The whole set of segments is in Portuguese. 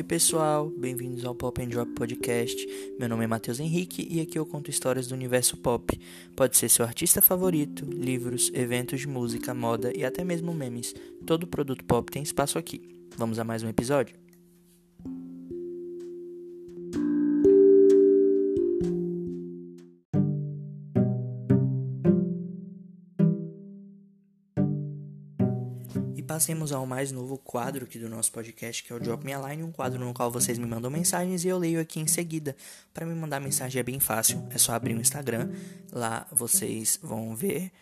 Oi pessoal, bem-vindos ao Pop and Drop Podcast. Meu nome é Matheus Henrique e aqui eu conto histórias do universo pop. Pode ser seu artista favorito, livros, eventos de música, moda e até mesmo memes. Todo produto pop tem espaço aqui. Vamos a mais um episódio? Passemos ao mais novo quadro aqui do nosso podcast, que é o Drop Me a Line, um quadro no qual vocês me mandam mensagens e eu leio aqui em seguida. Para me mandar mensagem é bem fácil, é só abrir o Instagram, lá vocês vão ver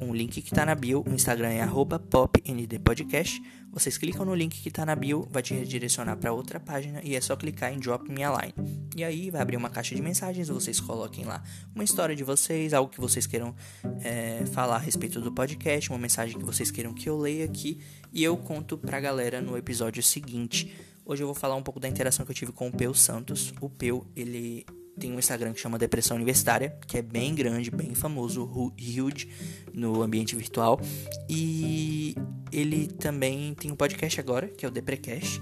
um link que está na bio, o Instagram é popndpodcast. Vocês clicam no link que está na bio, vai te redirecionar para outra página e é só clicar em Drop Me a Line. E aí vai abrir uma caixa de mensagens, vocês coloquem lá uma história de vocês, algo que vocês queiram é, falar a respeito do podcast, uma mensagem que vocês queiram que eu leia aqui e eu conto pra galera no episódio seguinte. Hoje eu vou falar um pouco da interação que eu tive com o Peu Santos. O Peu, ele tem um Instagram que chama Depressão Universitária, que é bem grande, bem famoso, huge no ambiente virtual. E ele também tem um podcast agora, que é o Deprecast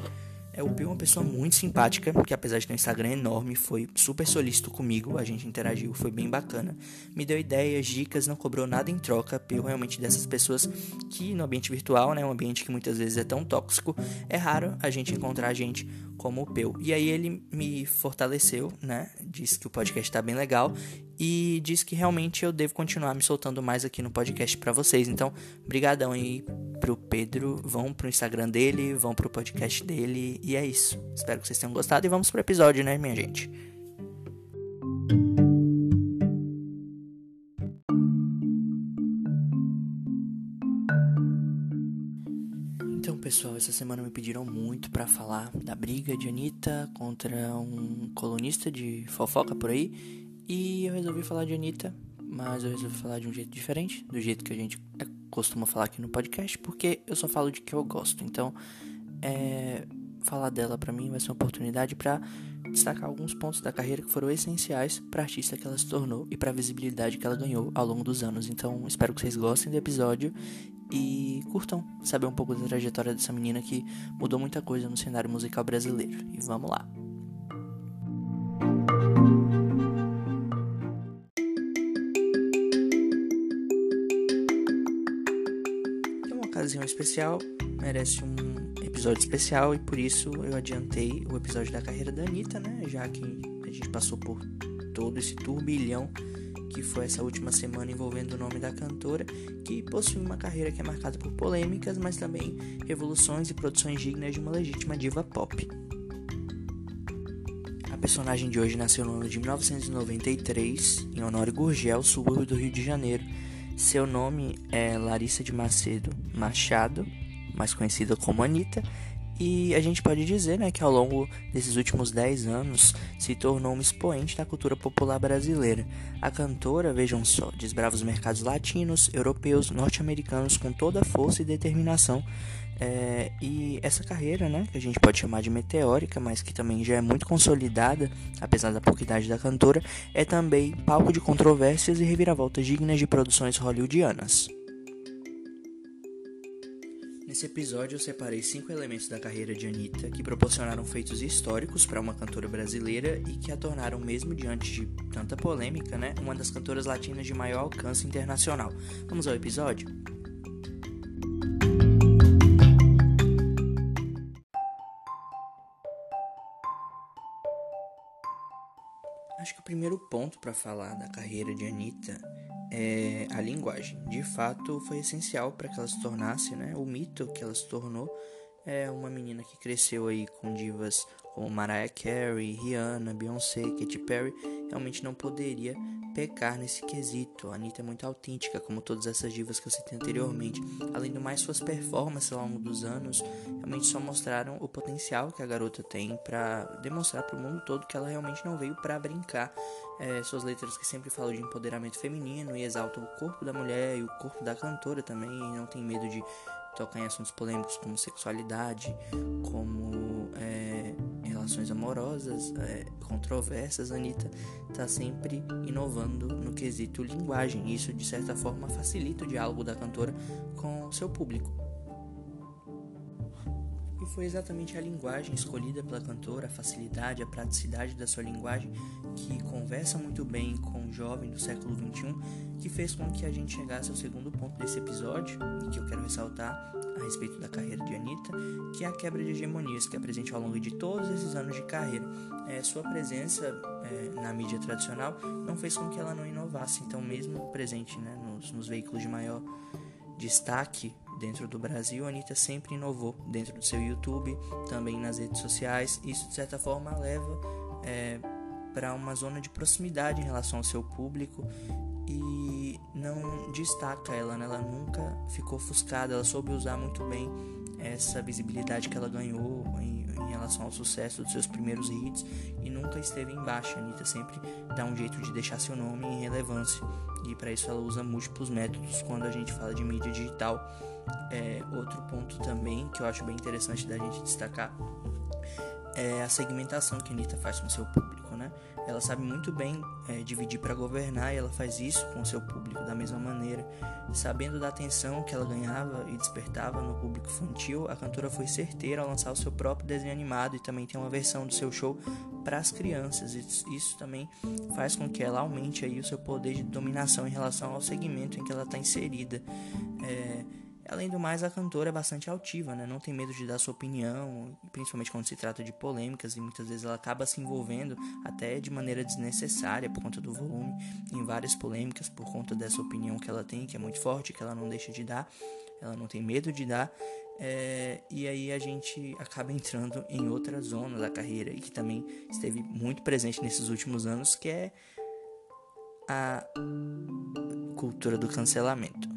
é, o Pio é uma pessoa muito simpática, que apesar de ter um Instagram enorme, foi super solícito comigo, a gente interagiu, foi bem bacana. Me deu ideias, dicas, não cobrou nada em troca. Pio realmente dessas pessoas que no ambiente virtual, né, um ambiente que muitas vezes é tão tóxico, é raro a gente encontrar gente como o Peu. E aí ele me fortaleceu, né, disse que o podcast tá bem legal e disse que realmente eu devo continuar me soltando mais aqui no podcast para vocês. Então, brigadão aí pro Pedro, vão pro Instagram dele, vão pro podcast dele e é isso. Espero que vocês tenham gostado e vamos pro episódio, né, minha gente? Então, pessoal, essa semana me pediram muito para falar da briga de Anitta contra um colunista de fofoca por aí. E eu resolvi falar de Anitta, mas eu resolvi falar de um jeito diferente, do jeito que a gente costuma falar aqui no podcast, porque eu só falo de que eu gosto. Então, é, falar dela para mim vai ser uma oportunidade para destacar alguns pontos da carreira que foram essenciais para a artista que ela se tornou e para a visibilidade que ela ganhou ao longo dos anos. Então, espero que vocês gostem do episódio e curtam saber um pouco da trajetória dessa menina que mudou muita coisa no cenário musical brasileiro. E vamos lá. Especial, merece um episódio especial e por isso eu adiantei o episódio da carreira da Anitta, né? Já que a gente passou por todo esse turbilhão que foi essa última semana envolvendo o nome da cantora, que possui uma carreira que é marcada por polêmicas, mas também revoluções e produções dignas de uma legítima diva pop. A personagem de hoje nasceu no ano de 1993, em Honório Gurgel, subúrbio do Rio de Janeiro seu nome é Larissa de Macedo Machado, mais conhecida como Anitta, e a gente pode dizer né, que ao longo desses últimos 10 anos se tornou uma expoente da cultura popular brasileira. A cantora, vejam só, desbrava os mercados latinos, europeus, norte-americanos com toda a força e determinação. É, e essa carreira, né, que a gente pode chamar de meteórica, mas que também já é muito consolidada, apesar da pouca idade da cantora, é também palco de controvérsias e reviravoltas dignas de produções hollywoodianas. Nesse episódio eu separei cinco elementos da carreira de Anitta que proporcionaram feitos históricos para uma cantora brasileira e que a tornaram, mesmo diante de tanta polêmica, né, uma das cantoras latinas de maior alcance internacional. Vamos ao episódio? Acho que o primeiro ponto para falar da carreira de Anitta é a linguagem. De fato, foi essencial para que ela se tornasse, né, o mito que ela se tornou. É uma menina que cresceu aí com divas como Mariah Carey, Rihanna, Beyoncé, Katy Perry, realmente não poderia pecar nesse quesito. A Anitta é muito autêntica, como todas essas divas que eu citei anteriormente. Além do mais, suas performances ao longo dos anos realmente só mostraram o potencial que a garota tem para demonstrar para o mundo todo que ela realmente não veio para brincar. É, suas letras que sempre falam de empoderamento feminino e exaltam o corpo da mulher e o corpo da cantora também, e não tem medo de tocar em assuntos polêmicos como sexualidade, como é, relações amorosas, é, controversas, Anitta está sempre inovando no quesito linguagem. Isso, de certa forma, facilita o diálogo da cantora com seu público. Foi exatamente a linguagem escolhida pela cantora, a facilidade, a praticidade da sua linguagem, que conversa muito bem com o jovem do século XXI, que fez com que a gente chegasse ao segundo ponto desse episódio, e que eu quero ressaltar a respeito da carreira de Anitta, que é a quebra de hegemonias que apresente ao longo de todos esses anos de carreira. É, sua presença é, na mídia tradicional não fez com que ela não inovasse, então mesmo presente né, nos, nos veículos de maior destaque dentro do Brasil, a Anitta sempre inovou dentro do seu YouTube, também nas redes sociais. Isso de certa forma leva é, para uma zona de proximidade em relação ao seu público e não destaca ela, né? ela nunca ficou ofuscada, ela soube usar muito bem essa visibilidade que ela ganhou em, relação ao sucesso dos seus primeiros hits e nunca esteve em baixa. A Anitta sempre dá um jeito de deixar seu nome em relevância e para isso ela usa múltiplos métodos quando a gente fala de mídia digital. É, outro ponto também que eu acho bem interessante da gente destacar é a segmentação que a Anitta faz com seu público? Ela sabe muito bem é, dividir para governar e ela faz isso com seu público da mesma maneira. Sabendo da atenção que ela ganhava e despertava no público infantil, a cantora foi certeira ao lançar o seu próprio desenho animado e também tem uma versão do seu show para as crianças. Isso também faz com que ela aumente aí o seu poder de dominação em relação ao segmento em que ela está inserida. É, Além do mais, a cantora é bastante altiva, né? não tem medo de dar sua opinião, principalmente quando se trata de polêmicas, e muitas vezes ela acaba se envolvendo até de maneira desnecessária por conta do volume em várias polêmicas, por conta dessa opinião que ela tem, que é muito forte, que ela não deixa de dar, ela não tem medo de dar. É, e aí a gente acaba entrando em outra zona da carreira e que também esteve muito presente nesses últimos anos, que é a cultura do cancelamento.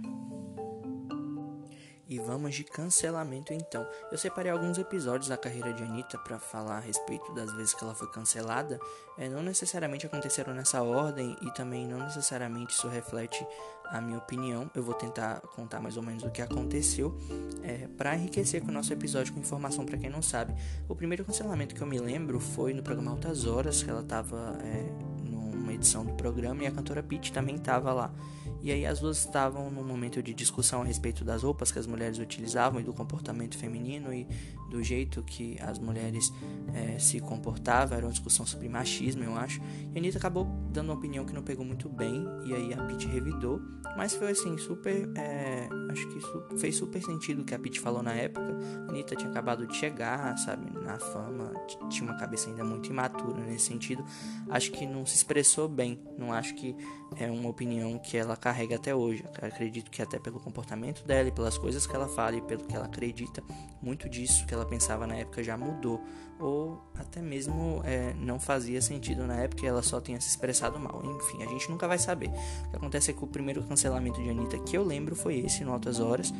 E vamos de cancelamento então. Eu separei alguns episódios da carreira de Anitta para falar a respeito das vezes que ela foi cancelada. É, não necessariamente aconteceram nessa ordem e também não necessariamente isso reflete a minha opinião. Eu vou tentar contar mais ou menos o que aconteceu é, para enriquecer com o nosso episódio com informação para quem não sabe. O primeiro cancelamento que eu me lembro foi no programa Altas Horas, que ela estava é, numa edição do programa e a cantora Pete também estava lá. E aí as duas estavam num momento de discussão a respeito das roupas que as mulheres utilizavam e do comportamento feminino e do jeito que as mulheres é, se comportavam. Era uma discussão sobre machismo, eu acho. E a Anitta acabou dando uma opinião que não pegou muito bem. E aí a Pete revidou. Mas foi assim, super. É, acho que su fez super sentido o que a Pete falou na época. A Anitta tinha acabado de chegar, sabe, na fama. Tinha uma cabeça ainda muito imatura nesse sentido. Acho que não se expressou bem. Não acho que é uma opinião que ela carrega até hoje. Eu acredito que até pelo comportamento dela e pelas coisas que ela fala e pelo que ela acredita, muito disso que ela pensava na época já mudou. Ou até mesmo é, não fazia sentido na época e ela só tinha se expressado mal. Enfim, a gente nunca vai saber. O que acontece é que o primeiro cancelamento de Anitta que eu lembro foi esse, no Altas Horas.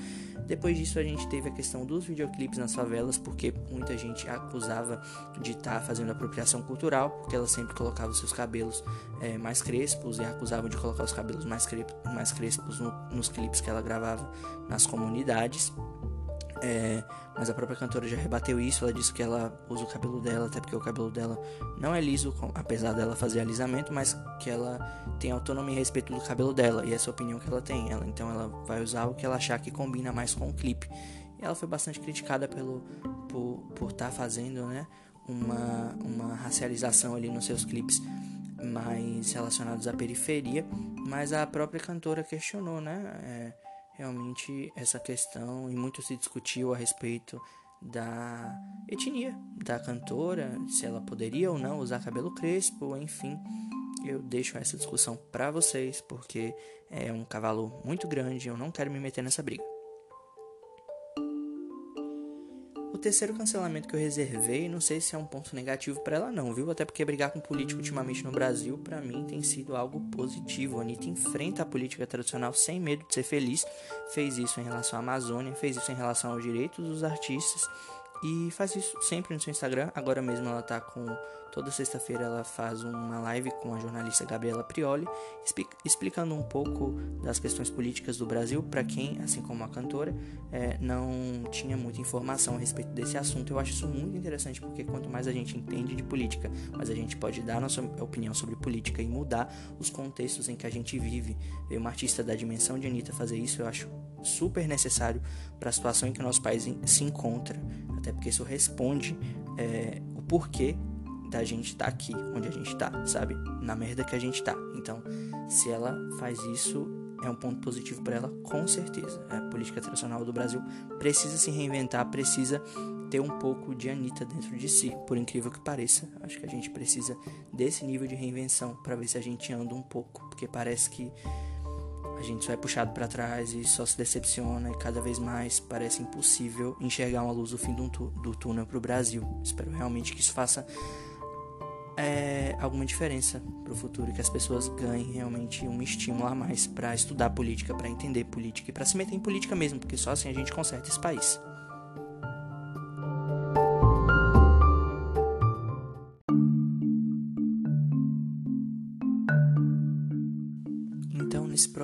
Depois disso a gente teve a questão dos videoclipes nas favelas, porque muita gente acusava de estar tá fazendo apropriação cultural, porque ela sempre colocava os seus cabelos é, mais crespos e acusava de colocar os cabelos mais, cre mais crespos no, nos clipes que ela gravava nas comunidades. É, mas a própria cantora já rebateu isso. Ela disse que ela usa o cabelo dela, até porque o cabelo dela não é liso, apesar dela fazer alisamento, mas que ela tem autonomia a respeito do cabelo dela e essa é a opinião que ela tem. Ela, então ela vai usar o que ela achar que combina mais com o clipe. E ela foi bastante criticada pelo por estar tá fazendo, né, uma, uma racialização ali nos seus clipes mais relacionados à periferia, mas a própria cantora questionou, né? É, realmente essa questão e muito se discutiu a respeito da etnia da cantora, se ela poderia ou não usar cabelo crespo, enfim. Eu deixo essa discussão para vocês porque é um cavalo muito grande, eu não quero me meter nessa briga. Terceiro cancelamento que eu reservei, não sei se é um ponto negativo para ela não, viu? Até porque brigar com político ultimamente no Brasil, para mim, tem sido algo positivo. A Anitta enfrenta a política tradicional sem medo de ser feliz. Fez isso em relação à Amazônia, fez isso em relação aos direitos dos artistas e faz isso sempre no seu Instagram. Agora mesmo ela tá com Toda sexta-feira ela faz uma live com a jornalista Gabriela Prioli, explicando um pouco das questões políticas do Brasil para quem, assim como a cantora, é, não tinha muita informação a respeito desse assunto. Eu acho isso muito interessante porque quanto mais a gente entende de política, mais a gente pode dar nossa opinião sobre política e mudar os contextos em que a gente vive. Ver uma artista da dimensão de Anitta fazer isso, eu acho super necessário para a situação em que o nosso país se encontra. Até porque isso responde é, o porquê da gente estar tá aqui, onde a gente tá, sabe? Na merda que a gente tá. Então, se ela faz isso, é um ponto positivo para ela, com certeza. A política tradicional do Brasil precisa se reinventar, precisa ter um pouco de Anitta dentro de si, por incrível que pareça. Acho que a gente precisa desse nível de reinvenção para ver se a gente anda um pouco, porque parece que a gente só é puxado para trás e só se decepciona e cada vez mais parece impossível enxergar uma luz no fim do, do túnel para o Brasil. Espero realmente que isso faça é, alguma diferença para o futuro, que as pessoas ganhem realmente um estímulo a mais para estudar política, para entender política e para se meter em política mesmo, porque só assim a gente conserta esse país.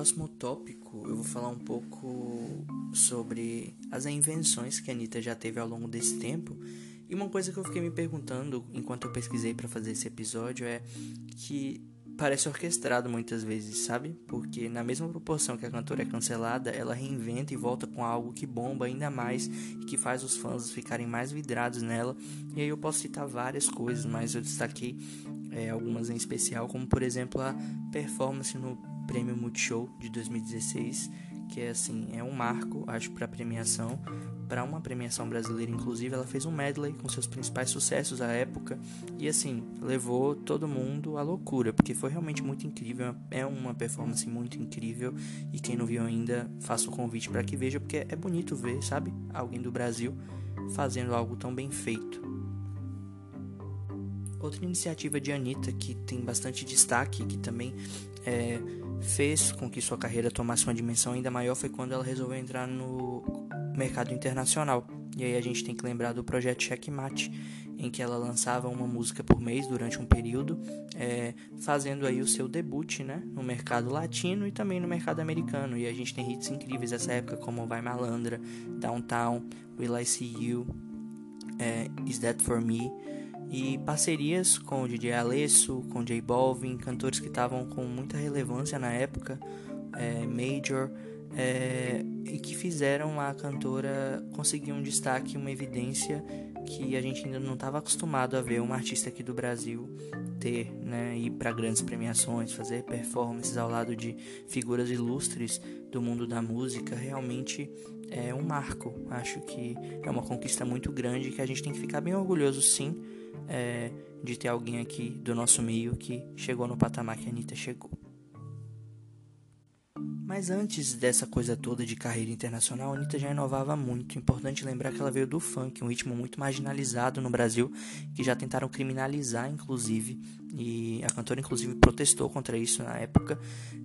Próximo tópico, eu vou falar um pouco sobre as invenções que a Anitta já teve ao longo desse tempo e uma coisa que eu fiquei me perguntando enquanto eu pesquisei para fazer esse episódio é que parece orquestrado muitas vezes, sabe? Porque na mesma proporção que a cantora é cancelada, ela reinventa e volta com algo que bomba ainda mais e que faz os fãs ficarem mais vidrados nela. E aí eu posso citar várias coisas, mas eu destaquei é, algumas em especial, como por exemplo a performance no Prêmio Multishow de 2016 que é assim, é um marco, acho, para premiação, para uma premiação brasileira, inclusive, ela fez um medley com seus principais sucessos à época e assim, levou todo mundo à loucura, porque foi realmente muito incrível, é uma performance muito incrível e quem não viu ainda, faça o convite para que veja, porque é bonito ver, sabe? Alguém do Brasil fazendo algo tão bem feito. Outra iniciativa de Anitta que tem bastante destaque, que também é, fez com que sua carreira tomasse uma dimensão ainda maior foi quando ela resolveu entrar no mercado internacional. E aí a gente tem que lembrar do projeto Checkmate, em que ela lançava uma música por mês durante um período, é, fazendo aí o seu debut né, no mercado latino e também no mercado americano. E a gente tem hits incríveis dessa época, como Vai Malandra, Downtown, Will I See You, é, Is That For Me e parcerias com o DJ Alesso, com J Balvin, cantores que estavam com muita relevância na época, é, Major, é, e que fizeram a cantora conseguir um destaque, uma evidência que a gente ainda não estava acostumado a ver uma artista aqui do Brasil ter, né, ir para grandes premiações, fazer performances ao lado de figuras ilustres do mundo da música, realmente é um marco. Acho que é uma conquista muito grande que a gente tem que ficar bem orgulhoso, sim é, de ter alguém aqui do nosso meio que chegou no patamar que a Anitta chegou. Mas antes dessa coisa toda de carreira internacional, a Anitta já inovava muito. Importante lembrar que ela veio do funk, um ritmo muito marginalizado no Brasil, que já tentaram criminalizar, inclusive, e a cantora, inclusive, protestou contra isso na época.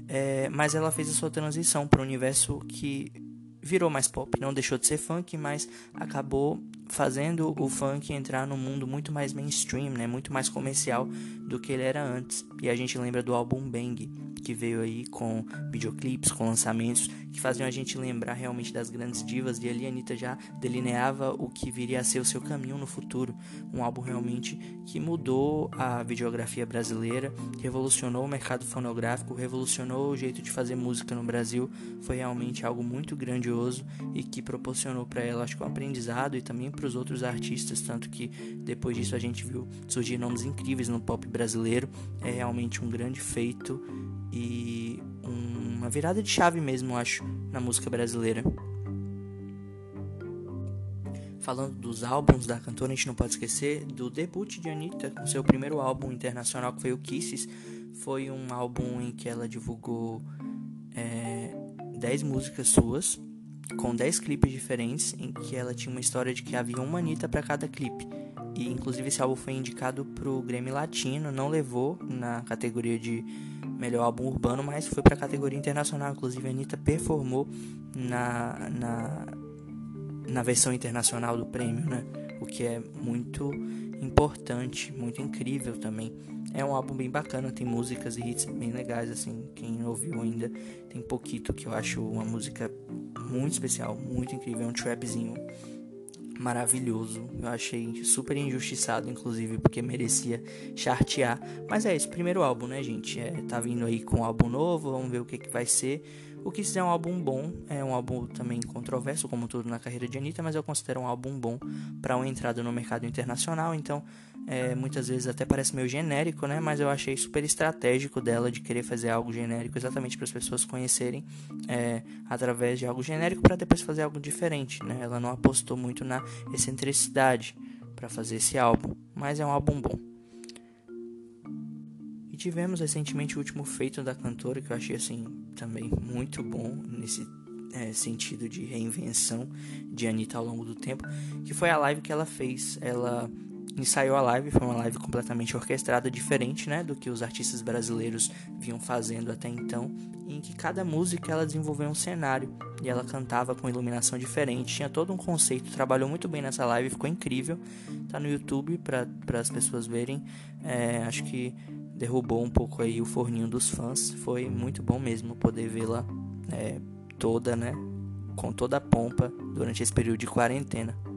É, mas ela fez a sua transição para um universo que virou mais pop, não deixou de ser funk, mas acabou fazendo o funk entrar num mundo muito mais mainstream, né, muito mais comercial do que ele era antes. E a gente lembra do álbum Bang, que veio aí com videoclipes, com lançamentos que faziam a gente lembrar realmente das grandes divas e ali a Anitta já delineava o que viria a ser o seu caminho no futuro. Um álbum realmente que mudou a videografia brasileira, revolucionou o mercado fonográfico, revolucionou o jeito de fazer música no Brasil. Foi realmente algo muito grandioso e que proporcionou para ela, acho que um aprendizado e também para os outros artistas, tanto que depois disso a gente viu surgir nomes incríveis no pop brasileiro. É realmente um grande feito e uma virada de chave mesmo, acho, na música brasileira. Falando dos álbuns da cantora, a gente não pode esquecer do debut de Anitta com seu primeiro álbum internacional, que foi o Kisses. Foi um álbum em que ela divulgou é, 10 músicas suas, com 10 clipes diferentes, em que ela tinha uma história de que havia uma Anitta para cada clipe. E inclusive esse álbum foi indicado pro Grammy Latino, não levou na categoria de melhor álbum urbano, mas foi para a categoria internacional. Inclusive, a Anitta performou na, na, na versão internacional do prêmio, né? O que é muito importante, muito incrível também. É um álbum bem bacana, tem músicas e hits bem legais, assim. Quem ouviu ainda tem Pouquito, que eu acho uma música muito especial, muito incrível. É um trapzinho maravilhoso. Eu achei super injustiçado, inclusive, porque merecia chartear. Mas é isso, primeiro álbum, né, gente? É, tá vindo aí com um álbum novo, vamos ver o que, que vai ser. O que é um álbum bom, é um álbum também controverso, como tudo na carreira de Anitta, mas eu considero um álbum bom para uma entrada no mercado internacional. Então, é, muitas vezes até parece meio genérico, né? Mas eu achei super estratégico dela de querer fazer algo genérico exatamente para as pessoas conhecerem é, através de algo genérico para depois fazer algo diferente, né? Ela não apostou muito na excentricidade para fazer esse álbum, mas é um álbum bom. E tivemos recentemente o último feito da cantora que eu achei assim também muito bom nesse é, sentido de reinvenção de Anitta ao longo do tempo, que foi a live que ela fez. Ela ensaiou a live, foi uma live completamente orquestrada, diferente né, do que os artistas brasileiros vinham fazendo até então, em que cada música ela desenvolveu um cenário e ela cantava com iluminação diferente, tinha todo um conceito, trabalhou muito bem nessa live, ficou incrível, tá no YouTube para as pessoas verem, é, acho que derrubou um pouco aí o forninho dos fãs, foi muito bom mesmo poder vê-la é, toda, né, com toda a pompa durante esse período de quarentena.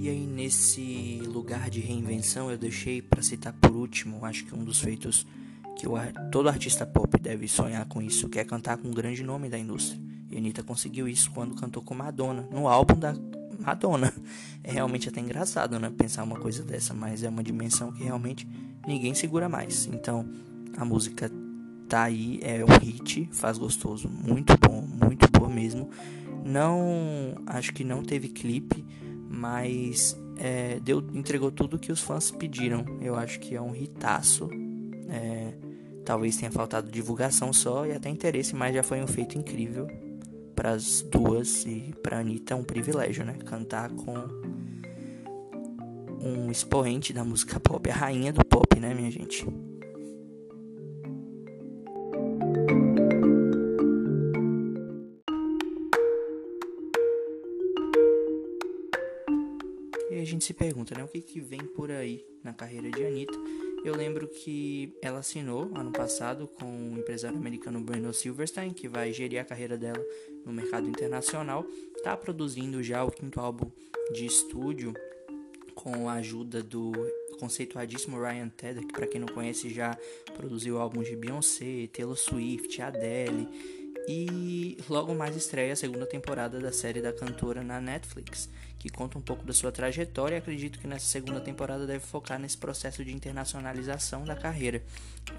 E aí nesse lugar de reinvenção eu deixei para citar por último, acho que um dos feitos que o, todo artista pop deve sonhar com isso, que é cantar com um grande nome da indústria. E Anitta conseguiu isso quando cantou com Madonna, no álbum da Madonna. É realmente até engraçado, né, pensar uma coisa dessa, mas é uma dimensão que realmente ninguém segura mais. Então, a música tá aí, é um hit, faz gostoso, muito bom, muito boa mesmo. Não, acho que não teve clipe, mas é, deu, entregou tudo que os fãs pediram. Eu acho que é um hitaço. É, talvez tenha faltado divulgação só e até interesse, mas já foi um feito incrível para as duas e para Anitta é um privilégio, né? Cantar com um expoente da música pop, a rainha do pop, né, minha gente? Gente se pergunta, né? O que, que vem por aí na carreira de Anitta? Eu lembro que ela assinou ano passado com o empresário americano Bruno Silverstein, que vai gerir a carreira dela no mercado internacional. Tá produzindo já o quinto álbum de estúdio com a ajuda do conceituadíssimo Ryan Tedder, que para quem não conhece já produziu álbuns de Beyoncé, Taylor Swift, Adele e logo mais estreia a segunda temporada da série da cantora na Netflix, que conta um pouco da sua trajetória e acredito que nessa segunda temporada deve focar nesse processo de internacionalização da carreira.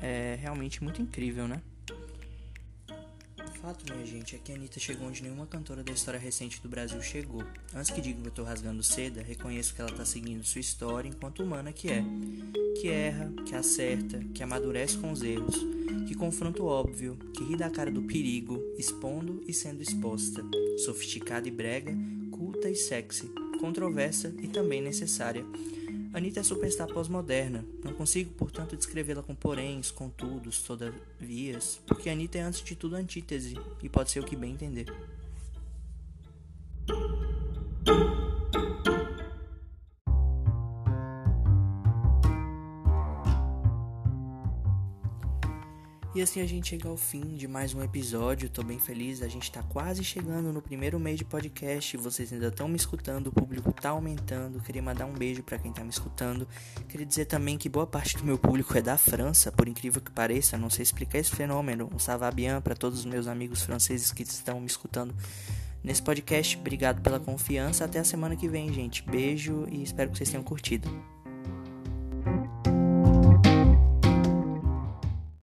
É realmente muito incrível, né? Fato, minha gente, é que a Anitta chegou onde nenhuma cantora da história recente do Brasil chegou. Antes que digam que eu tô rasgando seda, reconheço que ela tá seguindo sua história enquanto humana que é. Que erra, que acerta, que amadurece com os erros que confronta o óbvio, que ri da cara do perigo, expondo e sendo exposta, sofisticada e brega, culta e sexy, controversa e também necessária. Anitta é superstar pós-moderna. Não consigo, portanto, descrevê-la com poréns, contudos, todavias, porque Anitta é antes de tudo antítese, e pode ser o que bem entender. E assim a gente chega ao fim de mais um episódio. Tô bem feliz, a gente tá quase chegando no primeiro mês de podcast. Vocês ainda estão me escutando, o público tá aumentando. Queria mandar um beijo para quem tá me escutando. Queria dizer também que boa parte do meu público é da França, por incrível que pareça. Não sei explicar esse fenômeno. Um savabian para todos os meus amigos franceses que estão me escutando nesse podcast. Obrigado pela confiança. Até a semana que vem, gente. Beijo e espero que vocês tenham curtido.